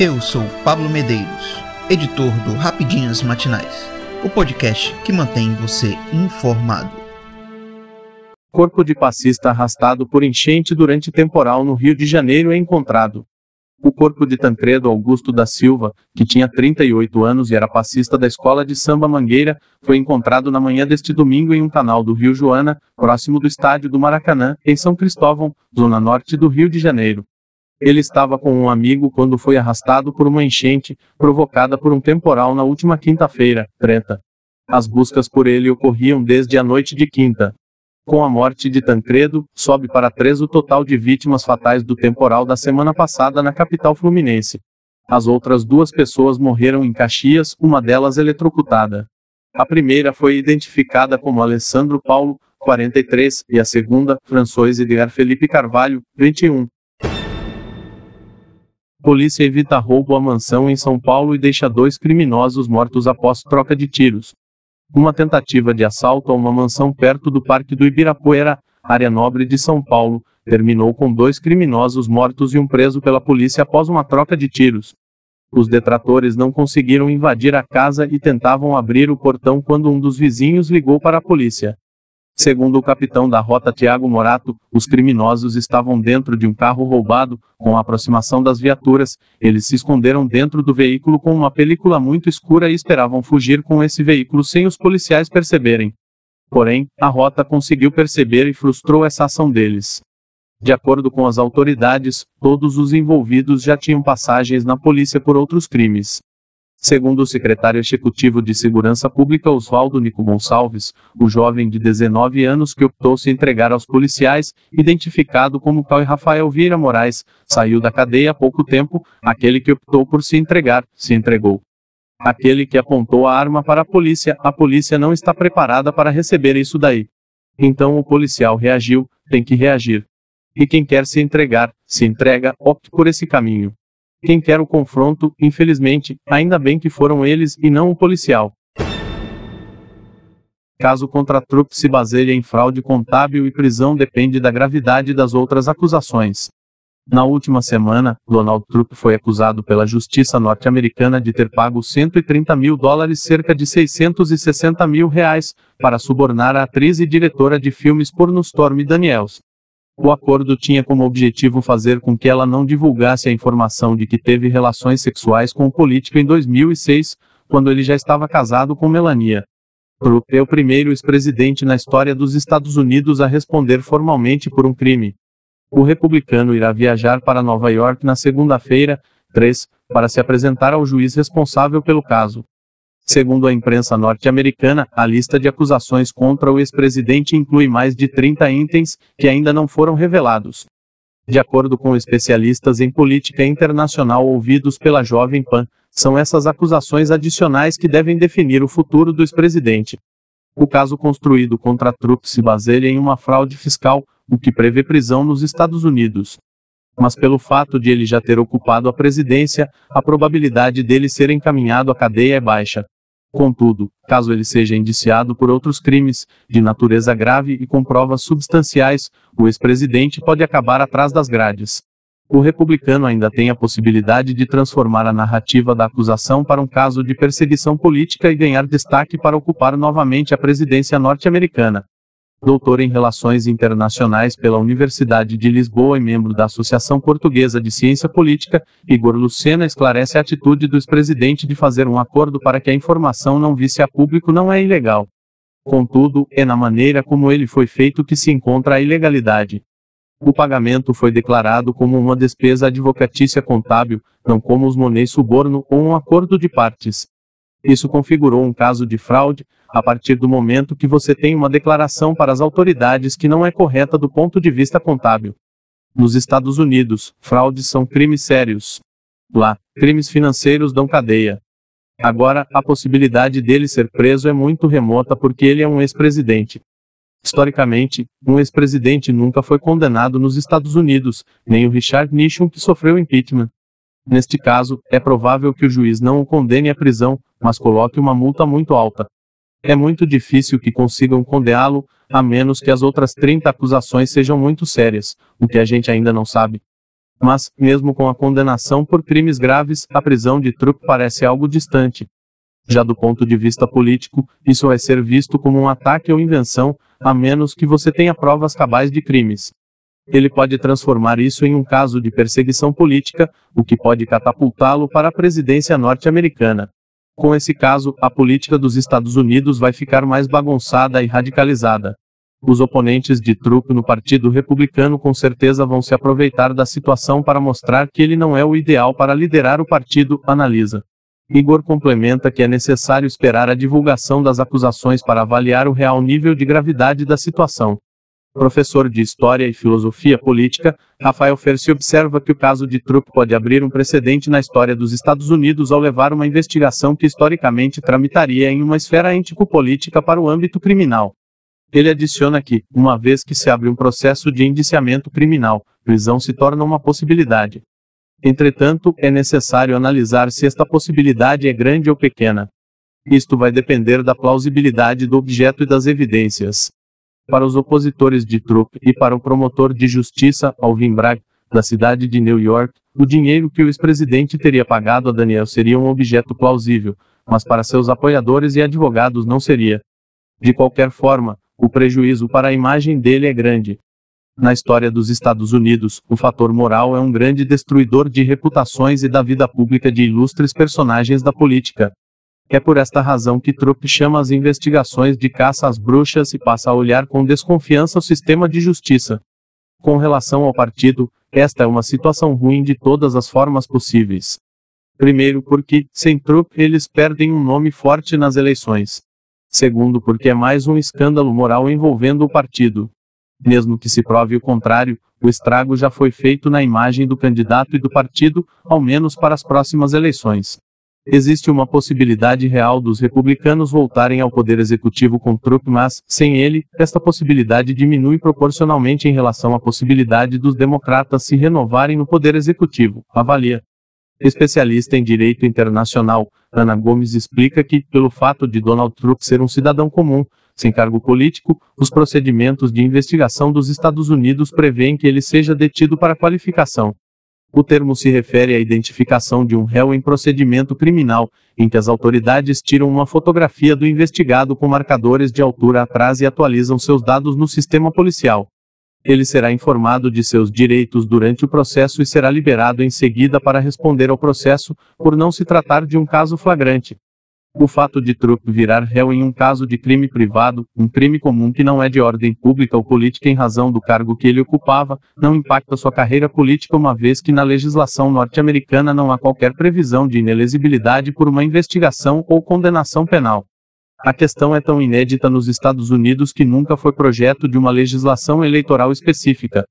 Eu sou Pablo Medeiros, editor do Rapidinhas Matinais, o podcast que mantém você informado. Corpo de passista arrastado por enchente durante temporal no Rio de Janeiro é encontrado. O corpo de Tancredo Augusto da Silva, que tinha 38 anos e era passista da escola de samba Mangueira, foi encontrado na manhã deste domingo em um canal do Rio Joana, próximo do estádio do Maracanã, em São Cristóvão, zona norte do Rio de Janeiro. Ele estava com um amigo quando foi arrastado por uma enchente, provocada por um temporal na última quinta-feira, treta. As buscas por ele ocorriam desde a noite de quinta. Com a morte de Tancredo, sobe para três o total de vítimas fatais do temporal da semana passada na capital fluminense. As outras duas pessoas morreram em Caxias, uma delas eletrocutada. A primeira foi identificada como Alessandro Paulo, 43, e a segunda, François Edgar Felipe Carvalho, 21. Polícia evita roubo à mansão em São Paulo e deixa dois criminosos mortos após troca de tiros. Uma tentativa de assalto a uma mansão perto do Parque do Ibirapuera, área nobre de São Paulo, terminou com dois criminosos mortos e um preso pela polícia após uma troca de tiros. Os detratores não conseguiram invadir a casa e tentavam abrir o portão quando um dos vizinhos ligou para a polícia. Segundo o capitão da rota Tiago Morato, os criminosos estavam dentro de um carro roubado. Com a aproximação das viaturas, eles se esconderam dentro do veículo com uma película muito escura e esperavam fugir com esse veículo sem os policiais perceberem. Porém, a rota conseguiu perceber e frustrou essa ação deles. De acordo com as autoridades, todos os envolvidos já tinham passagens na polícia por outros crimes. Segundo o secretário executivo de Segurança Pública Oswaldo Nico Gonçalves, o jovem de 19 anos que optou se entregar aos policiais, identificado como Cauê Rafael Vieira Moraes, saiu da cadeia há pouco tempo, aquele que optou por se entregar, se entregou. Aquele que apontou a arma para a polícia, a polícia não está preparada para receber isso daí. Então o policial reagiu, tem que reagir. E quem quer se entregar, se entrega, opte por esse caminho. Quem quer o confronto, infelizmente, ainda bem que foram eles e não o policial. Caso contra Trump se baseie em fraude contábil e prisão depende da gravidade das outras acusações. Na última semana, Donald Trump foi acusado pela justiça norte-americana de ter pago 130 mil dólares, cerca de 660 mil reais, para subornar a atriz e diretora de filmes porno Stormy Daniels. O acordo tinha como objetivo fazer com que ela não divulgasse a informação de que teve relações sexuais com o político em 2006, quando ele já estava casado com Melania. Trump é o primeiro ex-presidente na história dos Estados Unidos a responder formalmente por um crime. O republicano irá viajar para Nova York na segunda-feira, 3, para se apresentar ao juiz responsável pelo caso. Segundo a imprensa norte-americana, a lista de acusações contra o ex-presidente inclui mais de 30 itens, que ainda não foram revelados. De acordo com especialistas em política internacional ouvidos pela Jovem Pan, são essas acusações adicionais que devem definir o futuro do ex-presidente. O caso construído contra Trump se baseia em uma fraude fiscal, o que prevê prisão nos Estados Unidos. Mas pelo fato de ele já ter ocupado a presidência, a probabilidade dele ser encaminhado à cadeia é baixa. Contudo, caso ele seja indiciado por outros crimes, de natureza grave e com provas substanciais, o ex-presidente pode acabar atrás das grades. O republicano ainda tem a possibilidade de transformar a narrativa da acusação para um caso de perseguição política e ganhar destaque para ocupar novamente a presidência norte-americana doutor em Relações Internacionais pela Universidade de Lisboa e membro da Associação Portuguesa de Ciência Política, Igor Lucena esclarece a atitude do ex-presidente de fazer um acordo para que a informação não visse a público não é ilegal. Contudo, é na maneira como ele foi feito que se encontra a ilegalidade. O pagamento foi declarado como uma despesa advocatícia contábil, não como os monês suborno ou um acordo de partes. Isso configurou um caso de fraude, a partir do momento que você tem uma declaração para as autoridades que não é correta do ponto de vista contábil. Nos Estados Unidos, fraudes são crimes sérios. Lá, crimes financeiros dão cadeia. Agora, a possibilidade dele ser preso é muito remota porque ele é um ex-presidente. Historicamente, um ex-presidente nunca foi condenado nos Estados Unidos, nem o Richard Nixon que sofreu impeachment. Neste caso, é provável que o juiz não o condene à prisão, mas coloque uma multa muito alta. É muito difícil que consigam condená-lo, a menos que as outras 30 acusações sejam muito sérias, o que a gente ainda não sabe. Mas, mesmo com a condenação por crimes graves, a prisão de Trump parece algo distante. Já do ponto de vista político, isso vai ser visto como um ataque ou invenção, a menos que você tenha provas cabais de crimes. Ele pode transformar isso em um caso de perseguição política, o que pode catapultá-lo para a presidência norte-americana. Com esse caso, a política dos Estados Unidos vai ficar mais bagunçada e radicalizada. Os oponentes de Trump no Partido Republicano com certeza vão se aproveitar da situação para mostrar que ele não é o ideal para liderar o partido, analisa. Igor complementa que é necessário esperar a divulgação das acusações para avaliar o real nível de gravidade da situação. Professor de História e Filosofia Política, Rafael Fersi observa que o caso de Trump pode abrir um precedente na história dos Estados Unidos ao levar uma investigação que historicamente tramitaria em uma esfera ético-política para o âmbito criminal. Ele adiciona que, uma vez que se abre um processo de indiciamento criminal, prisão se torna uma possibilidade. Entretanto, é necessário analisar se esta possibilidade é grande ou pequena. Isto vai depender da plausibilidade do objeto e das evidências. Para os opositores de Trump e para o promotor de justiça, Alvin Bragg, da cidade de New York, o dinheiro que o ex-presidente teria pagado a Daniel seria um objeto plausível, mas para seus apoiadores e advogados não seria. De qualquer forma, o prejuízo para a imagem dele é grande. Na história dos Estados Unidos, o fator moral é um grande destruidor de reputações e da vida pública de ilustres personagens da política. É por esta razão que Trump chama as investigações de caça às bruxas e passa a olhar com desconfiança o sistema de justiça. Com relação ao partido, esta é uma situação ruim de todas as formas possíveis. Primeiro, porque, sem Trump, eles perdem um nome forte nas eleições. Segundo, porque é mais um escândalo moral envolvendo o partido. Mesmo que se prove o contrário, o estrago já foi feito na imagem do candidato e do partido, ao menos para as próximas eleições. Existe uma possibilidade real dos republicanos voltarem ao poder executivo com Trump, mas, sem ele, esta possibilidade diminui proporcionalmente em relação à possibilidade dos democratas se renovarem no poder executivo, avalia. Especialista em direito internacional, Ana Gomes explica que, pelo fato de Donald Trump ser um cidadão comum, sem cargo político, os procedimentos de investigação dos Estados Unidos prevêem que ele seja detido para qualificação. O termo se refere à identificação de um réu em procedimento criminal, em que as autoridades tiram uma fotografia do investigado com marcadores de altura atrás e atualizam seus dados no sistema policial. Ele será informado de seus direitos durante o processo e será liberado em seguida para responder ao processo, por não se tratar de um caso flagrante. O fato de Trump virar réu em um caso de crime privado, um crime comum que não é de ordem pública ou política em razão do cargo que ele ocupava, não impacta sua carreira política uma vez que na legislação norte-americana não há qualquer previsão de inelegibilidade por uma investigação ou condenação penal. A questão é tão inédita nos Estados Unidos que nunca foi projeto de uma legislação eleitoral específica.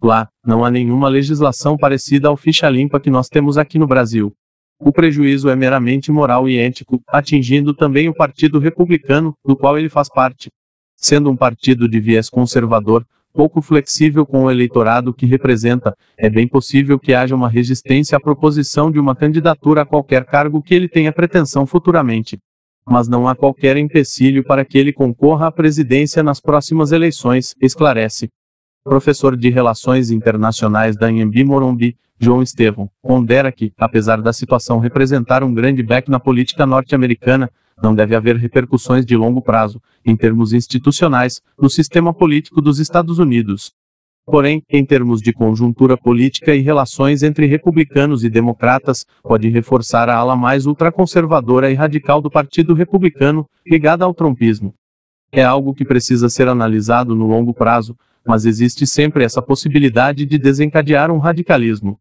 Lá, não há nenhuma legislação parecida ao ficha limpa que nós temos aqui no Brasil. O prejuízo é meramente moral e ético, atingindo também o Partido Republicano, do qual ele faz parte. Sendo um partido de viés conservador, pouco flexível com o eleitorado que representa, é bem possível que haja uma resistência à proposição de uma candidatura a qualquer cargo que ele tenha pretensão futuramente mas não há qualquer empecilho para que ele concorra à presidência nas próximas eleições, esclarece. Professor de Relações Internacionais da Inhambi Morumbi, João Estevão, pondera que, apesar da situação representar um grande back na política norte-americana, não deve haver repercussões de longo prazo, em termos institucionais, no sistema político dos Estados Unidos. Porém, em termos de conjuntura política e relações entre republicanos e democratas, pode reforçar a ala mais ultraconservadora e radical do Partido Republicano, ligada ao trumpismo. É algo que precisa ser analisado no longo prazo, mas existe sempre essa possibilidade de desencadear um radicalismo.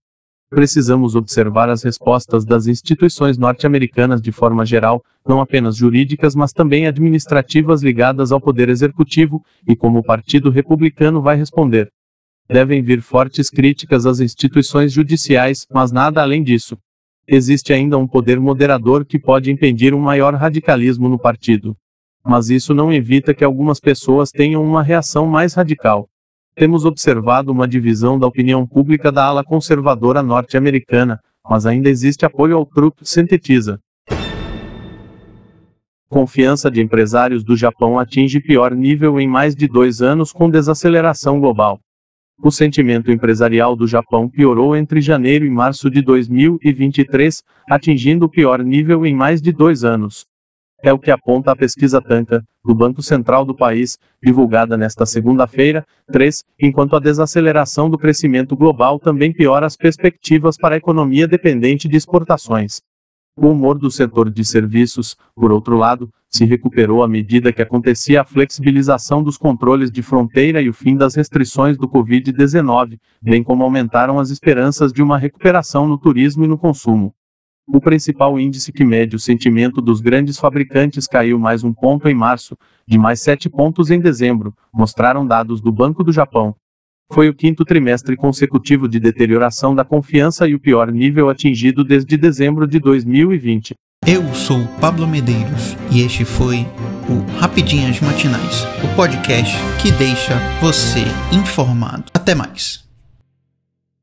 Precisamos observar as respostas das instituições norte-americanas de forma geral, não apenas jurídicas, mas também administrativas ligadas ao poder executivo, e como o Partido Republicano vai responder. Devem vir fortes críticas às instituições judiciais, mas nada além disso. Existe ainda um poder moderador que pode impedir um maior radicalismo no partido. Mas isso não evita que algumas pessoas tenham uma reação mais radical. Temos observado uma divisão da opinião pública da ala conservadora norte-americana, mas ainda existe apoio ao Trump, sintetiza. Confiança de empresários do Japão atinge pior nível em mais de dois anos com desaceleração global. O sentimento empresarial do Japão piorou entre janeiro e março de 2023, atingindo o pior nível em mais de dois anos. É o que aponta a pesquisa Tanka, do Banco Central do país, divulgada nesta segunda-feira, 3, enquanto a desaceleração do crescimento global também piora as perspectivas para a economia dependente de exportações. O humor do setor de serviços, por outro lado, se recuperou à medida que acontecia a flexibilização dos controles de fronteira e o fim das restrições do Covid-19, bem como aumentaram as esperanças de uma recuperação no turismo e no consumo. O principal índice que mede o sentimento dos grandes fabricantes caiu mais um ponto em março, de mais sete pontos em dezembro, mostraram dados do Banco do Japão. Foi o quinto trimestre consecutivo de deterioração da confiança e o pior nível atingido desde dezembro de 2020. Eu sou Pablo Medeiros e este foi o Rapidinhas Matinais, o podcast que deixa você informado. Até mais.